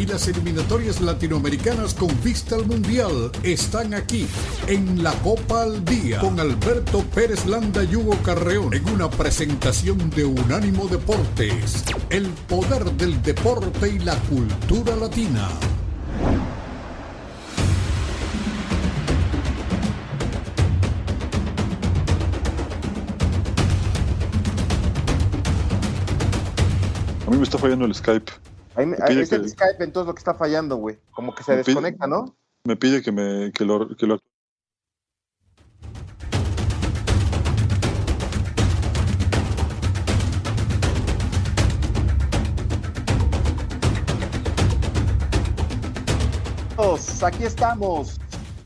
y las eliminatorias latinoamericanas con vista al Mundial están aquí en la Copa al Día con Alberto Pérez Landa y Hugo Carreón en una presentación de Unánimo Deportes, el poder del deporte y la cultura latina. A mí me está fallando el Skype. Ahí, es el Skype entonces lo que está fallando, güey. Como que se desconecta, ¿no? Me pide que, me, que lo, que lo Aquí estamos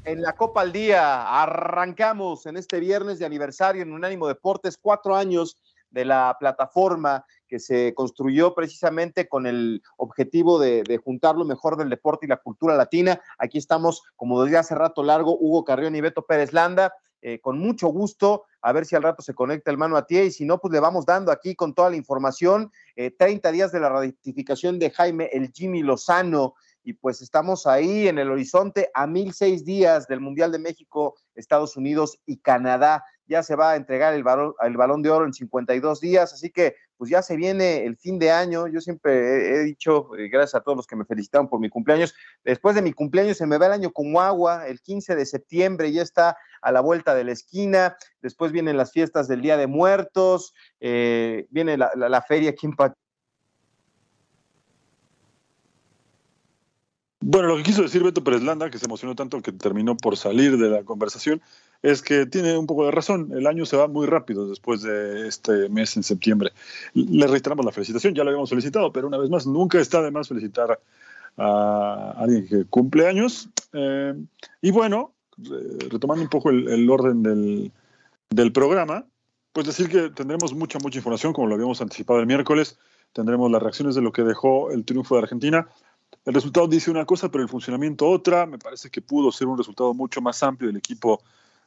en la Copa al Día. Arrancamos en este viernes de aniversario en Unánimo Deportes, cuatro años de la plataforma que se construyó precisamente con el objetivo de, juntar lo mejor del deporte y la cultura latina. Aquí estamos, como decía hace rato largo, Hugo Carrión y Beto Pérez Landa. Eh, con mucho gusto, a ver si al rato se conecta el mano a ti y si no, pues le vamos dando aquí con toda la información. 30 eh, días de la ratificación de Jaime el Jimmy Lozano y pues estamos ahí en el horizonte a mil seis días del Mundial de México, Estados Unidos y Canadá. Ya se va a entregar el balón, el balón de oro en 52 días, así que pues ya se viene el fin de año. Yo siempre he, dicho, eh, gracias a todos los que me felicitaron por mi cumpleaños, después de mi cumpleaños se me va el año como agua, el 15 de septiembre ya está a la vuelta de la esquina, después vienen las fiestas del Día de Muertos, eh, viene la, feria aquí en Bueno, lo que quiso decir Beto Pérez Landa, que se emocionó tanto que terminó por salir de la conversación, es que tiene un poco de razón. El año se va muy rápido después de este mes en septiembre. Le reiteramos la felicitación, ya lo habíamos solicitado, pero una vez más, nunca está de más felicitar a alguien que cumple años. Eh, y bueno, retomando un poco el, orden del, del programa, pues decir que tendremos mucha, mucha información, como lo habíamos anticipado el miércoles. Tendremos las reacciones de lo que dejó el triunfo de Argentina el resultado dice una cosa, pero el funcionamiento otra. Me parece que pudo ser un resultado mucho más amplio del equipo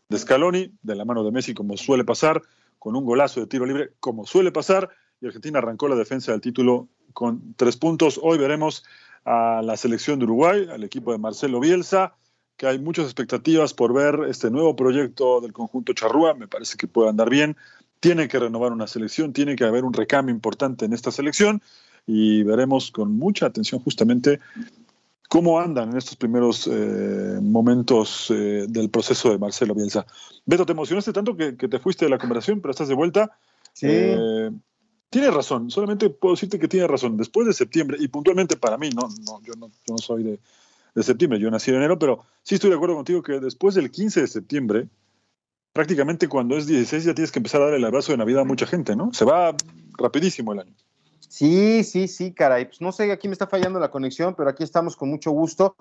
de Scaloni, de la mano de Messi, como suele pasar, con un golazo de tiro libre, como suele pasar. Y Argentina arrancó la defensa del título con tres puntos. Hoy veremos a la selección de Uruguay, al equipo de Marcelo Bielsa, que hay muchas expectativas por ver este nuevo proyecto del conjunto Charrúa. Me parece que puede andar bien. Tiene que renovar una selección, tiene que haber un recambio importante en esta selección y veremos con mucha atención justamente cómo andan en estos primeros eh, momentos eh, del proceso de Marcelo Bielsa. Beto, te emocionaste tanto que, te fuiste de la conversación, pero estás de vuelta. Sí. Eh, tiene razón, solamente puedo decirte que tiene razón. Después de septiembre, y puntualmente para mí, no, no, yo, no yo no soy de, de septiembre, yo nací en enero, pero sí estoy de acuerdo contigo que después del 15 de septiembre, prácticamente cuando es 16 ya tienes que empezar a darle el abrazo de Navidad a mucha gente, ¿no? Se va rapidísimo el año. Sí, sí, sí, caray. Pues no sé, aquí me está fallando la conexión, pero aquí estamos con mucho gusto.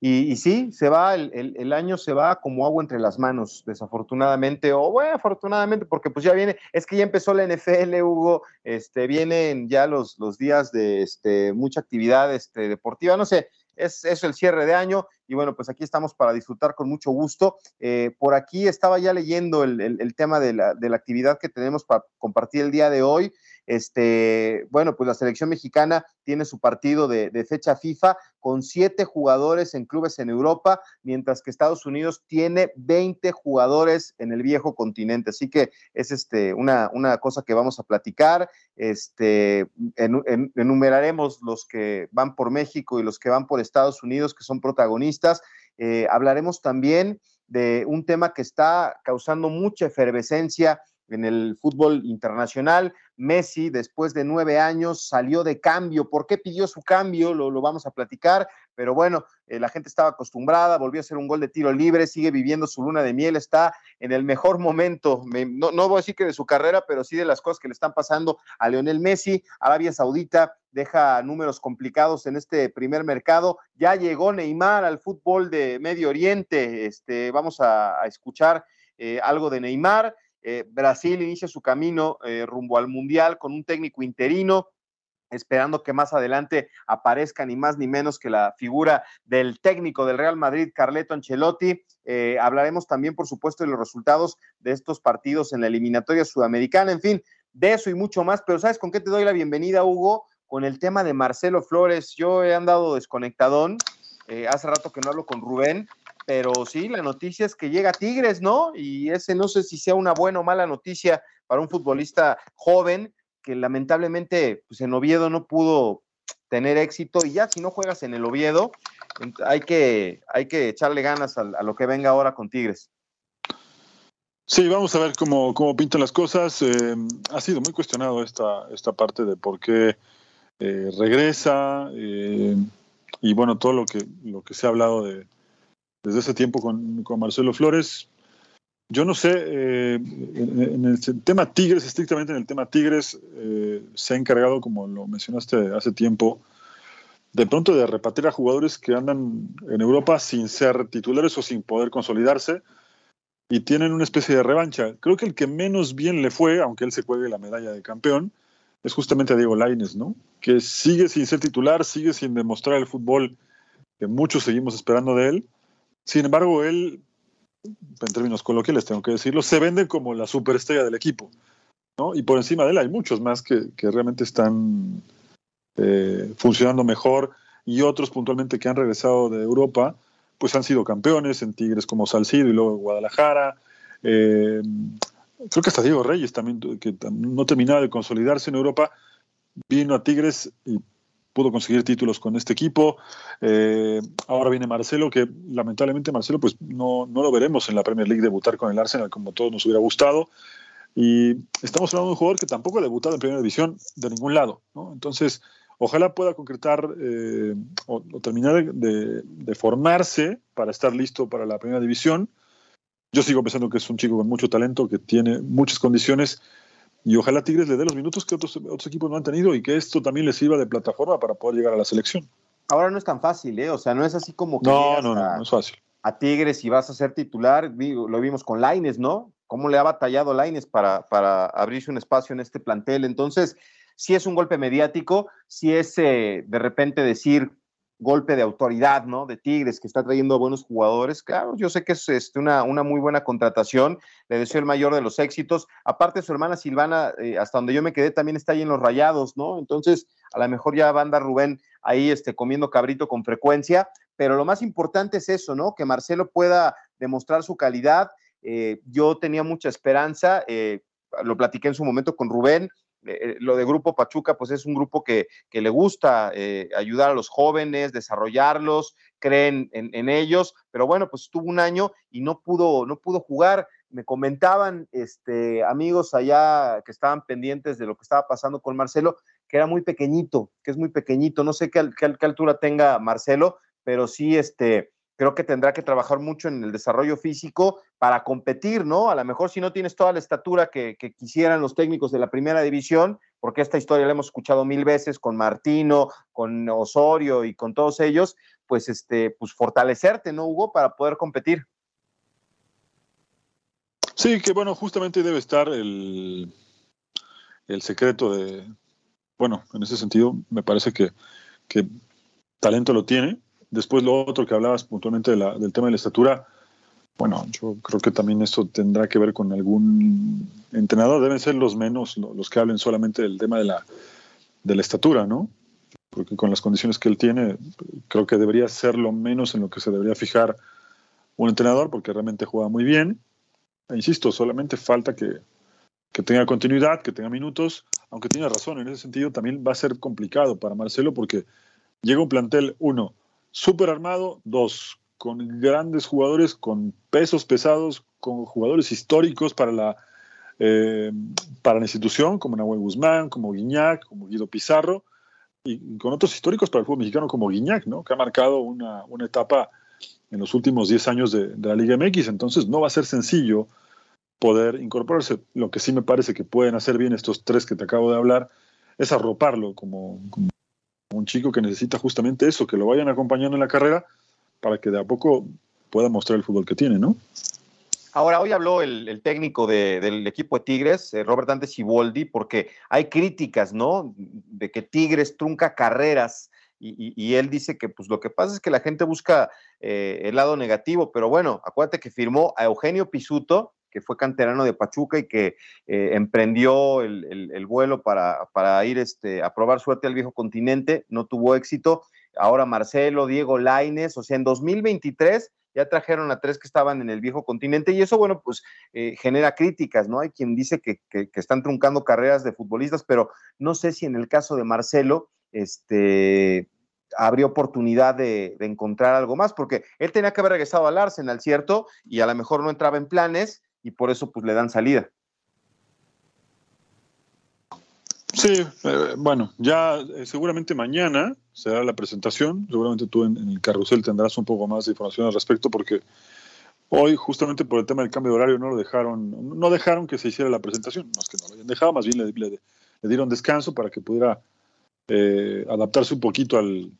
Y, sí, se va, el, año se va como agua entre las manos, desafortunadamente, o bueno, afortunadamente, porque pues ya viene, es que ya empezó la NFL, Hugo, este, vienen ya los, los días de este, mucha actividad este, deportiva, no sé, es eso el cierre de año y bueno, pues aquí estamos para disfrutar con mucho gusto. Eh, por aquí estaba ya leyendo el, el tema de la, de la, actividad que tenemos para compartir el día de hoy. Este, bueno, pues la selección mexicana tiene su partido de, fecha FIFA con siete jugadores en clubes en Europa, mientras que Estados Unidos tiene 20 jugadores en el viejo continente. Así que es este, una, una cosa que vamos a platicar. Este, enumeraremos los que van por México y los que van por Estados Unidos, que son protagonistas. Eh, hablaremos también de un tema que está causando mucha efervescencia en el fútbol internacional. Messi, después de nueve años, salió de cambio. ¿Por qué pidió su cambio? Lo, vamos a platicar, pero bueno, eh, la gente estaba acostumbrada, volvió a hacer un gol de tiro libre, sigue viviendo su luna de miel, está en el mejor momento, no, no voy a decir que de su carrera, pero sí de las cosas que le están pasando a Leonel Messi. Arabia Saudita deja números complicados en este primer mercado. Ya llegó Neymar al fútbol de Medio Oriente. Este, vamos a, escuchar eh, algo de Neymar. Eh, Brasil inicia su camino eh, rumbo al Mundial con un técnico interino esperando que más adelante aparezca ni más ni menos que la figura del técnico del Real Madrid, Carleto Ancelotti. Eh, hablaremos también, por supuesto, de los resultados de estos partidos en la eliminatoria sudamericana, en fin, de eso y mucho más. Pero ¿sabes con qué te doy la bienvenida, Hugo? Con el tema de Marcelo Flores. Yo he andado desconectadón, hace rato que no hablo con Rubén, pero sí, la noticia es que llega Tigres, ¿no? Y ese no sé si sea una buena o mala noticia para un futbolista joven que lamentablemente pues en Oviedo no pudo tener éxito y ya si no juegas en el Oviedo, hay que, hay que echarle ganas a, lo que venga ahora con Tigres. Sí, vamos a ver cómo, cómo pintan las cosas. Eh, ha sido muy cuestionado esta, esta parte de por qué eh, regresa eh, y bueno, todo lo que, lo que se ha hablado de, desde ese tiempo con, Marcelo Flores. Yo no sé, eh, en, el tema Tigres, estrictamente en el tema Tigres, eh, se ha encargado, como lo mencionaste hace tiempo, de pronto de repartir a jugadores que andan en Europa sin ser titulares o sin poder consolidarse y tienen una especie de revancha. Creo que el que menos bien le fue, aunque él se juegue la medalla de campeón, es justamente a Diego Laines, ¿no? Que sigue sin ser titular, sigue sin demostrar el fútbol que muchos seguimos esperando de él. Sin embargo, él en términos coloquiales tengo que decirlo, se vende como la superestrella del equipo. ¿no? Y por encima de él hay muchos más que, realmente están eh, funcionando mejor y otros puntualmente que han regresado de Europa, pues han sido campeones en Tigres como Salcido y luego Guadalajara. Eh, creo que hasta Diego Reyes también, que no terminaba de consolidarse en Europa, vino a Tigres y pudo conseguir títulos con este equipo. Eh, ahora viene Marcelo, que lamentablemente Marcelo pues no, no, lo veremos en la Premier League debutar con el Arsenal como todos nos hubiera gustado. Y estamos hablando de un jugador que tampoco ha debutado en Primera División de ningún lado. Entonces, ojalá pueda concretar eh, o, terminar de, formarse para estar listo para la Primera División. Yo sigo pensando que es un chico con mucho talento, que tiene muchas condiciones y ojalá Tigres le dé los minutos que otros, otros equipos no han tenido y que esto también les sirva de plataforma para poder llegar a la selección. Ahora no es tan fácil, ¿eh? O sea, no es así como que. No, no, no, no es fácil. A Tigres y vas a ser titular, lo vimos con Laines, ¿no? ¿Cómo le ha batallado Laines para, para abrirse un espacio en este plantel? Entonces, si es un golpe mediático, si es eh, de repente decir, golpe de autoridad, ¿no? De Tigres, que está trayendo buenos jugadores. Claro, yo sé que es este, una, muy buena contratación. Le deseo el mayor de los éxitos. Aparte, su hermana Silvana, eh, hasta donde yo me quedé, también está ahí en los rayados, ¿no? Entonces, a lo mejor ya va a Rubén ahí este, comiendo cabrito con frecuencia. Pero lo más importante es eso, ¿no? Que Marcelo pueda demostrar su calidad. Eh, yo tenía mucha esperanza. Eh, lo platiqué en su momento con Rubén, eh, lo de Grupo Pachuca, pues es un grupo que, que le gusta eh, ayudar a los jóvenes, desarrollarlos, creen en, en, ellos, pero bueno, pues tuvo un año y no pudo, no pudo jugar. Me comentaban este, amigos allá que estaban pendientes de lo que estaba pasando con Marcelo, que era muy pequeñito, que es muy pequeñito. No sé qué, qué, qué altura tenga Marcelo, pero sí, este, creo que tendrá que trabajar mucho en el desarrollo físico para competir, ¿no? A lo mejor si no tienes toda la estatura que, quisieran los técnicos de la primera división, porque esta historia la hemos escuchado mil veces con Martino, con Osorio y con todos ellos, pues este, pues fortalecerte, ¿no, Hugo? Para poder competir. Sí, que bueno, justamente debe estar el, el secreto de, bueno, en ese sentido, me parece que talento lo tiene, Después lo otro que hablabas puntualmente de la, del tema de la estatura, bueno, yo creo que también esto tendrá que ver con algún entrenador. Deben ser los menos los que hablen solamente del tema de la, de la estatura, ¿no? Porque con las condiciones que él tiene, creo que debería ser lo menos en lo que se debería fijar un entrenador, porque realmente juega muy bien. E insisto, solamente falta que, que tenga continuidad, que tenga minutos, aunque tiene razón, en ese sentido también va a ser complicado para Marcelo porque llega un plantel, uno, súper armado, dos, con grandes jugadores, con pesos pesados, con jugadores históricos para la, eh, para la institución, como Nahuel Guzmán, como Guiñac, como Guido Pizarro, y con otros históricos para el fútbol mexicano como Guiñac, ¿no? que ha marcado una, una etapa en los últimos 10 años de, la Liga MX, entonces no va a ser sencillo poder incorporarse. Lo que sí me parece que pueden hacer bien estos tres que te acabo de hablar es arroparlo como un chico que necesita justamente eso, que lo vayan acompañando en la carrera para que de a poco pueda mostrar el fútbol que tiene, ¿no? Ahora, hoy habló el, técnico del equipo de Tigres, eh, Robert Dante Siboldi, porque hay críticas, ¿no? De que Tigres trunca carreras y, él dice que pues lo que pasa es que la gente busca eh, el lado negativo, pero bueno, acuérdate que firmó a Eugenio Pisuto, que fue canterano de Pachuca y que eh, emprendió el, vuelo para, para, ir este, a probar suerte al viejo continente, no tuvo éxito. Ahora Marcelo, Diego Laines, o sea, en 2023 ya trajeron a tres que estaban en el viejo continente y eso, bueno, pues eh, genera críticas, ¿no? Hay quien dice que, están truncando carreras de futbolistas, pero no sé si en el caso de Marcelo, este, habría oportunidad de, encontrar algo más, porque él tenía que haber regresado al Arsenal, ¿cierto? Y a lo mejor no entraba en planes y por eso pues le dan salida. Sí, eh, bueno, ya eh, seguramente mañana será la presentación. Seguramente tú en, el carrusel tendrás un poco más de información al respecto, porque hoy, justamente por el tema del cambio de horario, no lo dejaron, no dejaron que se hiciera la presentación. No que no lo hayan dejado, más bien le, dieron descanso para que pudiera eh, adaptarse un poquito al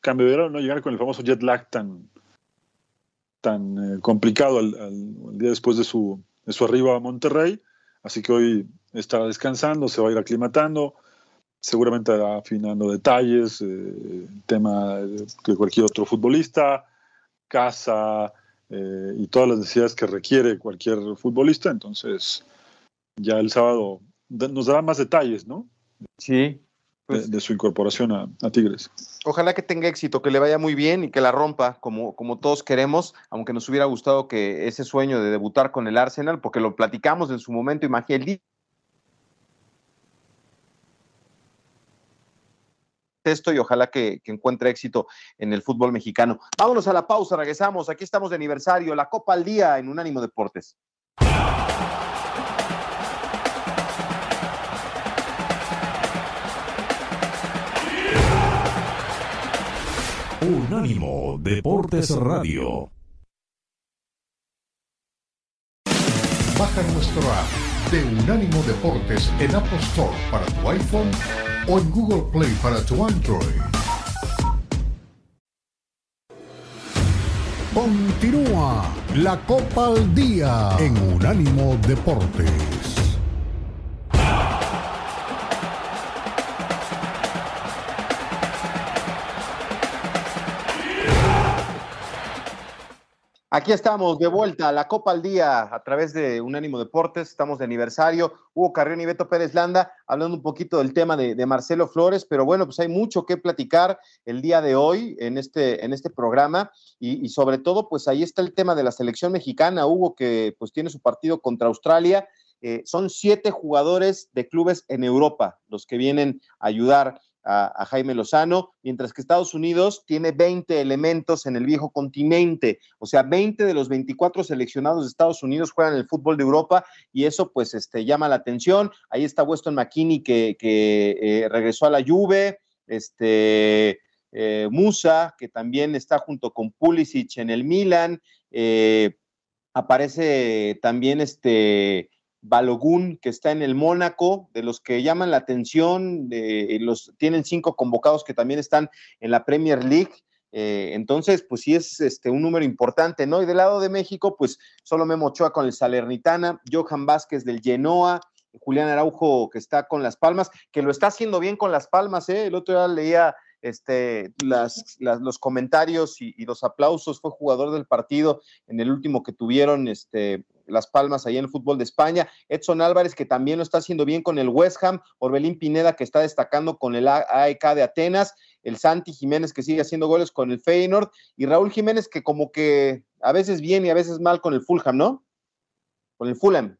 cambio de horario, no llegar con el famoso jet lag tan, tan complicado al, día después de su, de su arribo a Monterrey. Así que hoy estará descansando, se va a ir aclimatando, seguramente afinando detalles, eh, tema de cualquier otro futbolista, casa eh, y todas las necesidades que requiere cualquier futbolista. Entonces, ya el sábado nos dará más detalles, ¿no? Sí. Pues de, su incorporación a, Tigres. Ojalá que tenga éxito, que le vaya muy bien y que la rompa como, como todos queremos, aunque nos hubiera gustado que ese sueño de debutar con el Arsenal, porque lo platicamos en su momento, imagínate, esto y ojalá que, encuentre éxito en el fútbol mexicano. Vámonos a la pausa, regresamos. Aquí estamos de aniversario, la Copa al Día en Unánimo Deportes. Unánimo Deportes Radio. Baja nuestro app de Unánimo Deportes en Apple Store para tu iPhone o en Google Play para tu Android. Continúa la Copa al Día en Unánimo Deportes. Aquí estamos de vuelta a la Copa al Día a través de Unánimo Deportes. Estamos de aniversario. Hugo Carrión y Beto Pérez Landa hablando un poquito del tema de, Marcelo Flores, pero bueno, pues hay mucho que platicar el día de hoy en este, en este programa y, sobre todo, pues ahí está el tema de la selección mexicana. Hugo que pues tiene su partido contra Australia. Eh, son siete jugadores de clubes en Europa los que vienen a ayudar a, Jaime Lozano, mientras que Estados Unidos tiene 20 elementos en el viejo continente, o sea, 20 de los 24 seleccionados de Estados Unidos juegan el fútbol de Europa y eso pues este, llama la atención. Ahí está Weston McKinney que, eh, regresó a la Juve, este, eh, Musa, que también está junto con Pulisic en el Milan, eh, aparece también este Balogun, que está en el Mónaco, de los que llaman la atención, de, los, tienen cinco convocados que también están en la Premier League. Eh, entonces, pues sí es este, un número importante, ¿no? Y del lado de México, pues solo Memo Ochoa con el Salernitana, Johan Vázquez del Genoa, Julián Araujo que está con Las Palmas, que lo está haciendo bien con Las Palmas, ¿eh? El otro día leía este, las, los comentarios y, los aplausos, fue jugador del partido en el último que tuvieron este, Las Palmas ahí en el fútbol de España, Edson Álvarez que también lo está haciendo bien con el West Ham, Orbelín Pineda que está destacando con el AEK de Atenas, el Santi Jiménez que sigue haciendo goles con el Feyenoord y Raúl Jiménez que como que a veces bien y a veces mal con el Fulham, ¿no? Con el Fulham.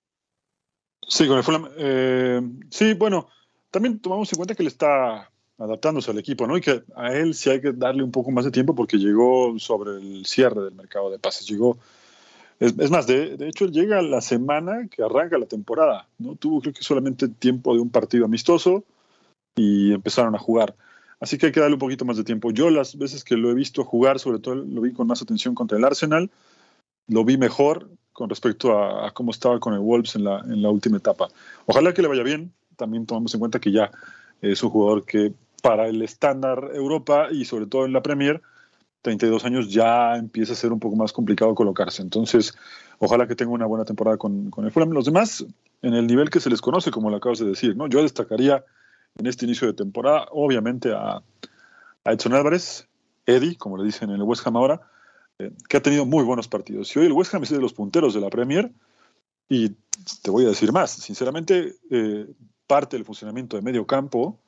Sí, con el Fulham. Eh, sí, bueno, también tomamos en cuenta que le está adaptándose al equipo, ¿no? Y que a él sí hay que darle un poco más de tiempo porque llegó sobre el cierre del mercado de pases. Llegó, es, más, de, de, hecho, llega la semana que arranca la temporada, ¿no? Tuvo creo que solamente tiempo de un partido amistoso y empezaron a jugar. Así que hay que darle un poquito más de tiempo. Yo las veces que lo he visto jugar, sobre todo lo vi con más atención contra el Arsenal, lo vi mejor con respecto a, cómo estaba con el Wolves en la, en la última etapa. Ojalá que le vaya bien. También tomamos en cuenta que ya es un jugador que para el estándar Europa y sobre todo en la Premier 32 años ya empieza a ser un poco más complicado colocarse. Entonces, ojalá que tenga una buena temporada con, el Fulham. Los demás, en el nivel que se les conoce, como lo acabas de decir, ¿no? Yo destacaría en este inicio de temporada, obviamente, a, a Edson Álvarez, Eddie, como le dicen en el West Ham ahora, eh, que ha tenido muy buenos partidos. Y hoy el West Ham es de los punteros de la Premier, y te voy a decir más, sinceramente, eh, parte del funcionamiento de medio campo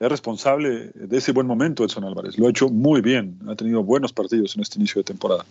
es responsable de ese buen momento Edson Álvarez. Lo ha hecho muy bien, ha tenido buenos partidos en este inicio de temporada.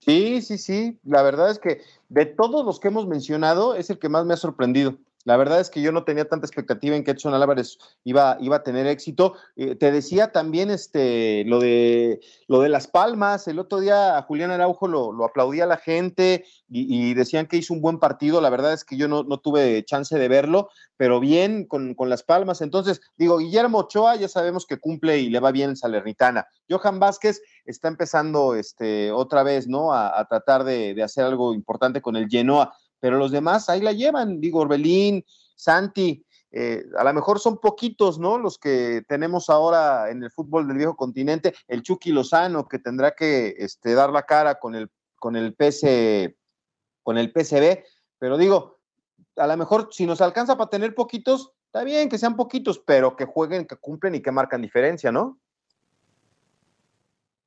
Sí, sí, sí. La verdad es que de todos los que hemos mencionado, es el que más me ha sorprendido. La verdad es que yo no tenía tanta expectativa en que Edson Álvarez iba, iba a tener éxito. Eh, te decía también este, lo, de, lo de Las Palmas. El otro día a Julián Araujo lo, lo aplaudía la gente y, decían que hizo un buen partido. La verdad es que yo no, no tuve chance de verlo, pero bien con, con, Las Palmas. Entonces, digo, Guillermo Ochoa ya sabemos que cumple y le va bien en Salernitana. Johan Vázquez está empezando este, otra vez, ¿no? A, a tratar de, de hacer algo importante con el Genoa pero los demás ahí la llevan, digo, Orbelín, Santi, eh, a lo mejor son poquitos, ¿no? Los que tenemos ahora en el fútbol del viejo continente, el Chucky Lozano, que tendrá que este, dar la cara con el, con el PC, con el PCB, pero digo, a lo mejor si nos alcanza para tener poquitos, está bien que sean poquitos, pero que jueguen, que cumplen y que marcan diferencia, ¿no?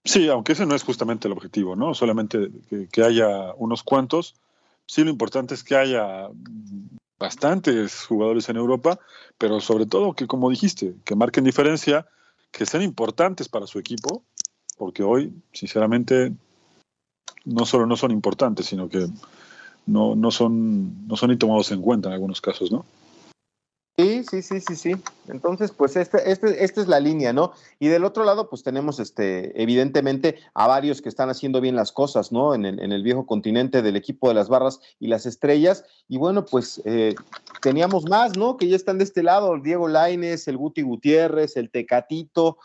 Sí, aunque ese no es justamente el objetivo, ¿no? Solamente que, que haya unos cuantos sí lo importante es que haya bastantes jugadores en Europa, pero sobre todo que, como dijiste, que marquen diferencia, que sean importantes para su equipo, porque hoy, sinceramente, no solo no son importantes, sino que no, no, son, no son ni tomados en cuenta en algunos casos, ¿no? Sí, sí, sí, sí, sí. Entonces, pues este, este, esta es la línea, ¿no? Y del otro lado, pues tenemos este, evidentemente a varios que están haciendo bien las cosas, ¿no? En el, en el viejo continente del equipo de las barras y las estrellas. Y bueno, pues eh, teníamos más, ¿no? Que ya están de este lado, el Diego Laines, el Guti Gutiérrez, el Tecatito,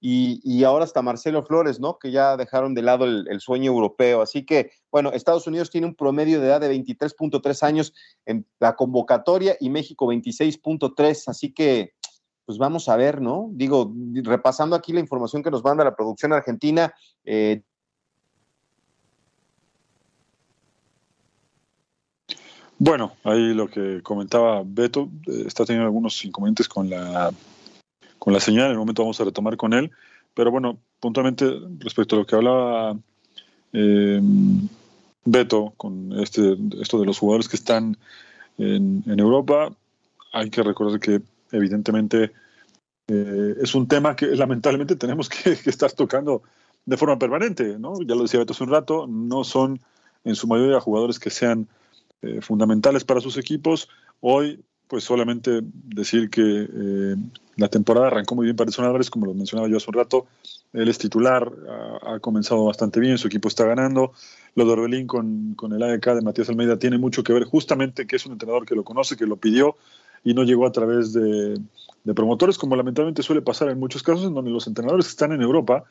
y, ahora hasta Marcelo Flores, ¿no? Que ya dejaron de lado el, el, sueño europeo. Así que, bueno, Estados Unidos tiene un promedio de edad de 23.3 años en la convocatoria y México 26.3. Así que, pues vamos a ver, ¿no? Digo, repasando aquí la información que nos manda la producción argentina. Eh, bueno, ahí lo que comentaba Beto, eh, está teniendo algunos inconvenientes con la con la señal, en el momento vamos a retomar con él, pero bueno, puntualmente respecto a lo que hablaba eh, Beto con este, esto de los jugadores que están en, Europa, hay que recordar que evidentemente eh, es un tema que lamentablemente tenemos que, que, estar tocando de forma permanente, ¿no? Ya lo decía Beto hace un rato, no son en su mayoría jugadores que sean eh, fundamentales para sus equipos. Hoy pues solamente decir que eh, la temporada arrancó muy bien para Edson Álvarez, como lo mencionaba yo hace un rato. Él es titular, ha, comenzado bastante bien, su equipo está ganando. Lo de Orbelín con, con el AEK de Matías Almeida tiene mucho que ver, justamente que es un entrenador que lo conoce, que lo pidió y no llegó a través de, de promotores, como lamentablemente suele pasar en muchos casos, en donde los entrenadores que están en Europa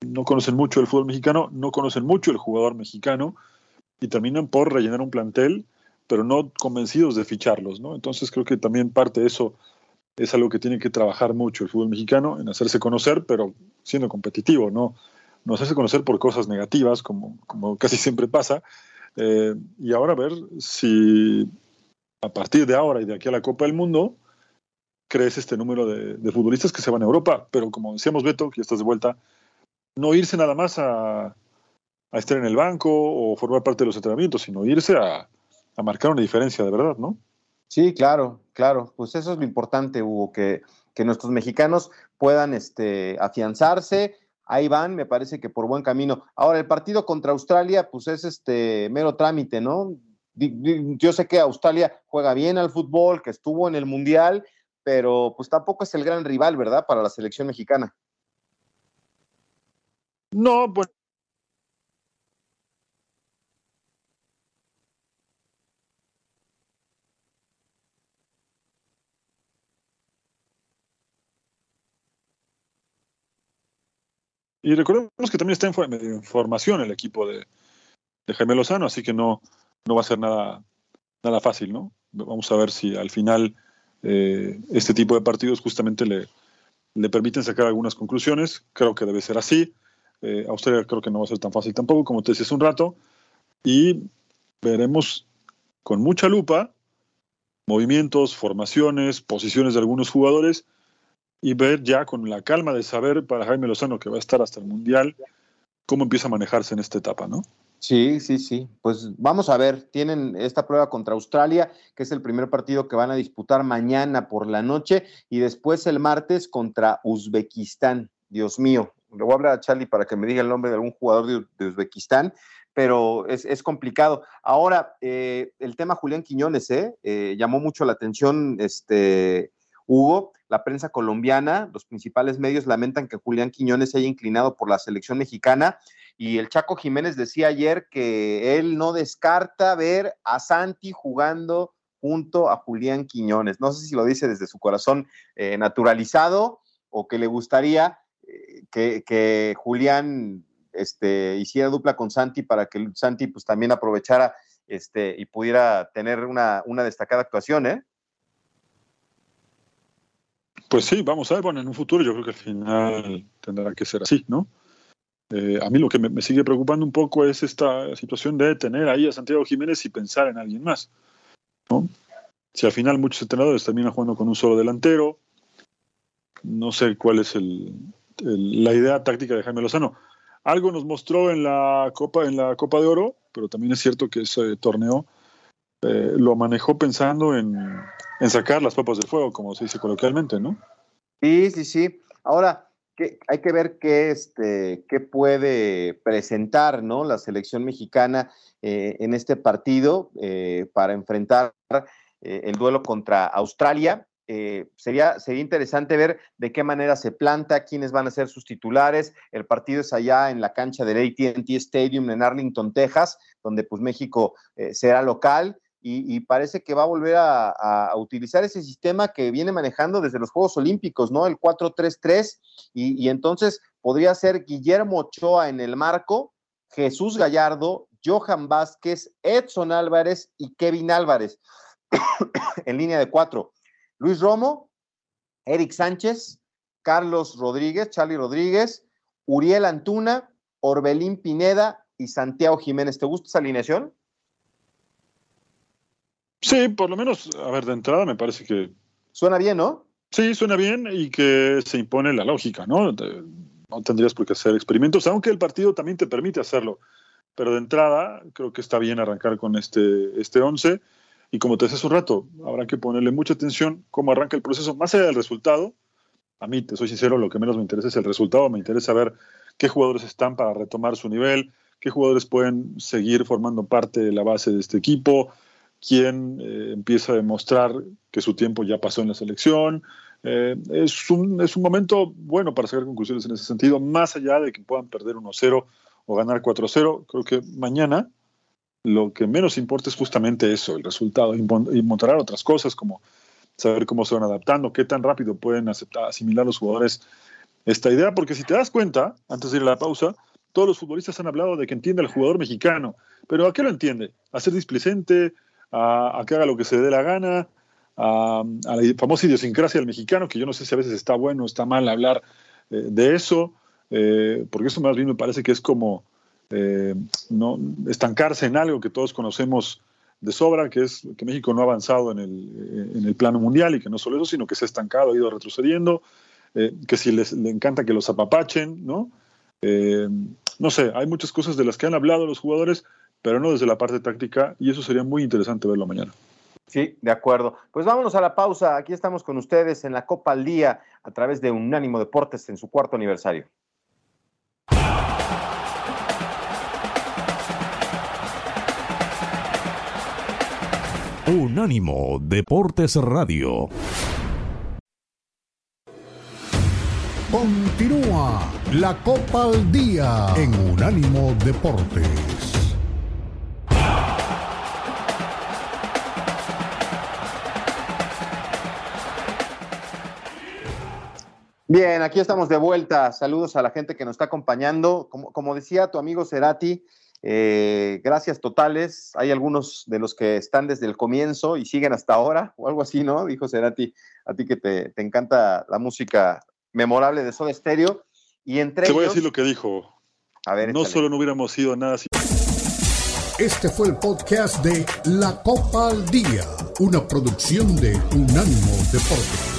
no conocen mucho el fútbol mexicano, no conocen mucho el jugador mexicano y terminan por rellenar un plantel pero no convencidos de ficharlos, ¿no? Entonces creo que también parte de eso es algo que tiene que trabajar mucho el fútbol mexicano, en hacerse conocer, pero siendo competitivo, ¿no? No hacerse conocer por cosas negativas, como, como casi siempre pasa, eh, y ahora ver si a partir de ahora y de aquí a la Copa del Mundo crece este número de, futbolistas que se van a Europa, pero como decíamos Beto, que ya estás de vuelta, no irse nada más a estar en el banco o formar parte de los entrenamientos, sino irse a, a marcar una diferencia de verdad, ¿no? Sí, claro, claro. Pues eso es lo importante, Hugo, que, que nuestros mexicanos puedan este, afianzarse. Ahí van, me parece que por buen camino. Ahora, el partido contra Australia, pues es este mero trámite, ¿no? Yo sé que Australia juega bien al fútbol, que estuvo en el Mundial, pero pues tampoco es el gran rival, ¿verdad? Para la selección mexicana. No, bueno, Y recordemos que también está en, formación el equipo de, de, Jaime Lozano, así que no, no va a ser nada, nada fácil, ¿no? Vamos a ver si al final eh, este tipo de partidos justamente le, le permiten sacar algunas conclusiones. Creo que debe ser así. Eh, Australia creo que no va a ser tan fácil tampoco, como te decía un rato. Y veremos con mucha lupa movimientos, formaciones, posiciones de algunos jugadores y ver ya con la calma de saber para Jaime Lozano que va a estar hasta el Mundial cómo empieza a manejarse en esta etapa, ¿no? Sí, sí, sí. Pues vamos a ver, tienen esta prueba contra Australia, que es el primer partido que van a disputar mañana por la noche, y después el martes contra Uzbekistán. Dios mío, le voy a hablar a Charlie para que me diga el nombre de algún jugador de, Uzbekistán, pero es, complicado. Ahora, eh, el tema Julián Quiñones, ¿eh? ¿eh? Llamó mucho la atención, este, Hugo, la prensa colombiana, los principales medios lamentan que Julián Quiñones se haya inclinado por la selección mexicana y el Chaco Jiménez decía ayer que él no descarta ver a Santi jugando junto a Julián Quiñones. No sé si lo dice desde su corazón eh, naturalizado o que le gustaría eh, que, Julián este, hiciera dupla con Santi para que Santi pues también aprovechara este, y pudiera tener una, una destacada actuación, ¿eh? Pues sí, vamos a ver, bueno, en un futuro yo creo que al final tendrá que ser así, ¿no? Eh, a mí lo que me, sigue preocupando un poco es esta situación de tener ahí a Santiago Jiménez y pensar en alguien más. ¿no? Si al final muchos entrenadores terminan jugando con un solo delantero, no sé cuál es la idea táctica de Jaime Lozano. Algo nos mostró en la Copa, en la Copa de Oro, pero también es cierto que ese torneo eh, lo manejó pensando en, sacar las papas del fuego, como se dice coloquialmente, ¿no? Sí, sí, sí. Ahora, hay que ver qué, este, qué puede presentar ¿no? la selección mexicana eh, en este partido eh, para enfrentar eh, el duelo contra Australia. sería, sería interesante ver de qué manera se planta, quiénes van a ser sus titulares. El partido es allá en la cancha del ATT Stadium en Arlington, Texas, donde pues México será local y, parece que va a volver a, utilizar ese sistema que viene manejando desde los Juegos Olímpicos, ¿no? El 4-3-3, y, entonces podría ser Guillermo Ochoa en el marco, Jesús Gallardo, Johan Vázquez, Edson Álvarez y Kevin Álvarez en línea de cuatro. Luis Romo, Eric Sánchez, Carlos Rodríguez, Charlie Rodríguez, Uriel Antuna, Orbelín Pineda y Santiago Jiménez. ¿Te gusta esa alineación? Sí, por lo menos, a ver, de entrada me parece que... Suena bien, ¿no? Sí, suena bien y que se impone la lógica, ¿no? No tendrías por qué hacer experimentos, aunque el partido también te permite hacerlo. Pero de entrada, creo que está bien arrancar con este, este 11. Y como te decía hace un rato, habrá que ponerle mucha atención cómo arranca el proceso, más allá del resultado. A mí, te soy sincero, lo que menos me interesa es el resultado. Me interesa ver qué jugadores están para retomar su nivel, qué jugadores pueden seguir formando parte de la base de este equipo, quien eh, empieza a demostrar que su tiempo ya pasó en la selección. Eh, es, un, es un momento bueno para sacar conclusiones en ese sentido, más allá de que puedan perder 1-0 o ganar 4-0. Creo que mañana lo que menos importa es justamente eso, el resultado, y montar otras cosas como saber cómo se van adaptando, qué tan rápido pueden aceptar, asimilar los jugadores esta idea, porque si te das cuenta, antes de ir a la pausa, todos los futbolistas han hablado de que entiende al jugador mexicano, pero ¿a qué lo entiende? ¿A ser displicente? A, que haga lo que se dé la gana, a, la famosa idiosincrasia del mexicano, que yo no sé si a veces está bueno o está mal hablar eh, de eso, eh, porque eso más bien me parece que es como eh, no estancarse en algo que todos conocemos de sobra, que es que México no ha avanzado en el, en el plano mundial y que no solo eso, sino que se ha estancado, ha ido retrocediendo, que si les le encanta que los apapachen, ¿no? no sé, hay muchas cosas de las que han hablado los jugadores pero no desde la parte táctica, y eso sería muy interesante verlo mañana. Sí, de acuerdo. Pues vámonos a la pausa. Aquí estamos con ustedes en la Copa al Día a través de Unánimo Deportes en su cuarto aniversario. Unánimo Deportes Radio. Continúa la Copa al Día en Unánimo Deportes. Bien, aquí estamos de vuelta. Saludos a la gente que nos está acompañando. Como, decía tu amigo Cerati, eh, gracias totales. Hay algunos de los que están desde el comienzo y siguen hasta ahora, o algo así, ¿no? Dijo Cerati, a ti que te, encanta la música memorable de Soda Stereo. Y entre te voy a decir lo que dijo. A ver, no échale. solo no hubiéramos sido nada Este fue el podcast de La Copa al Día, una producción de Unánimo Deportes.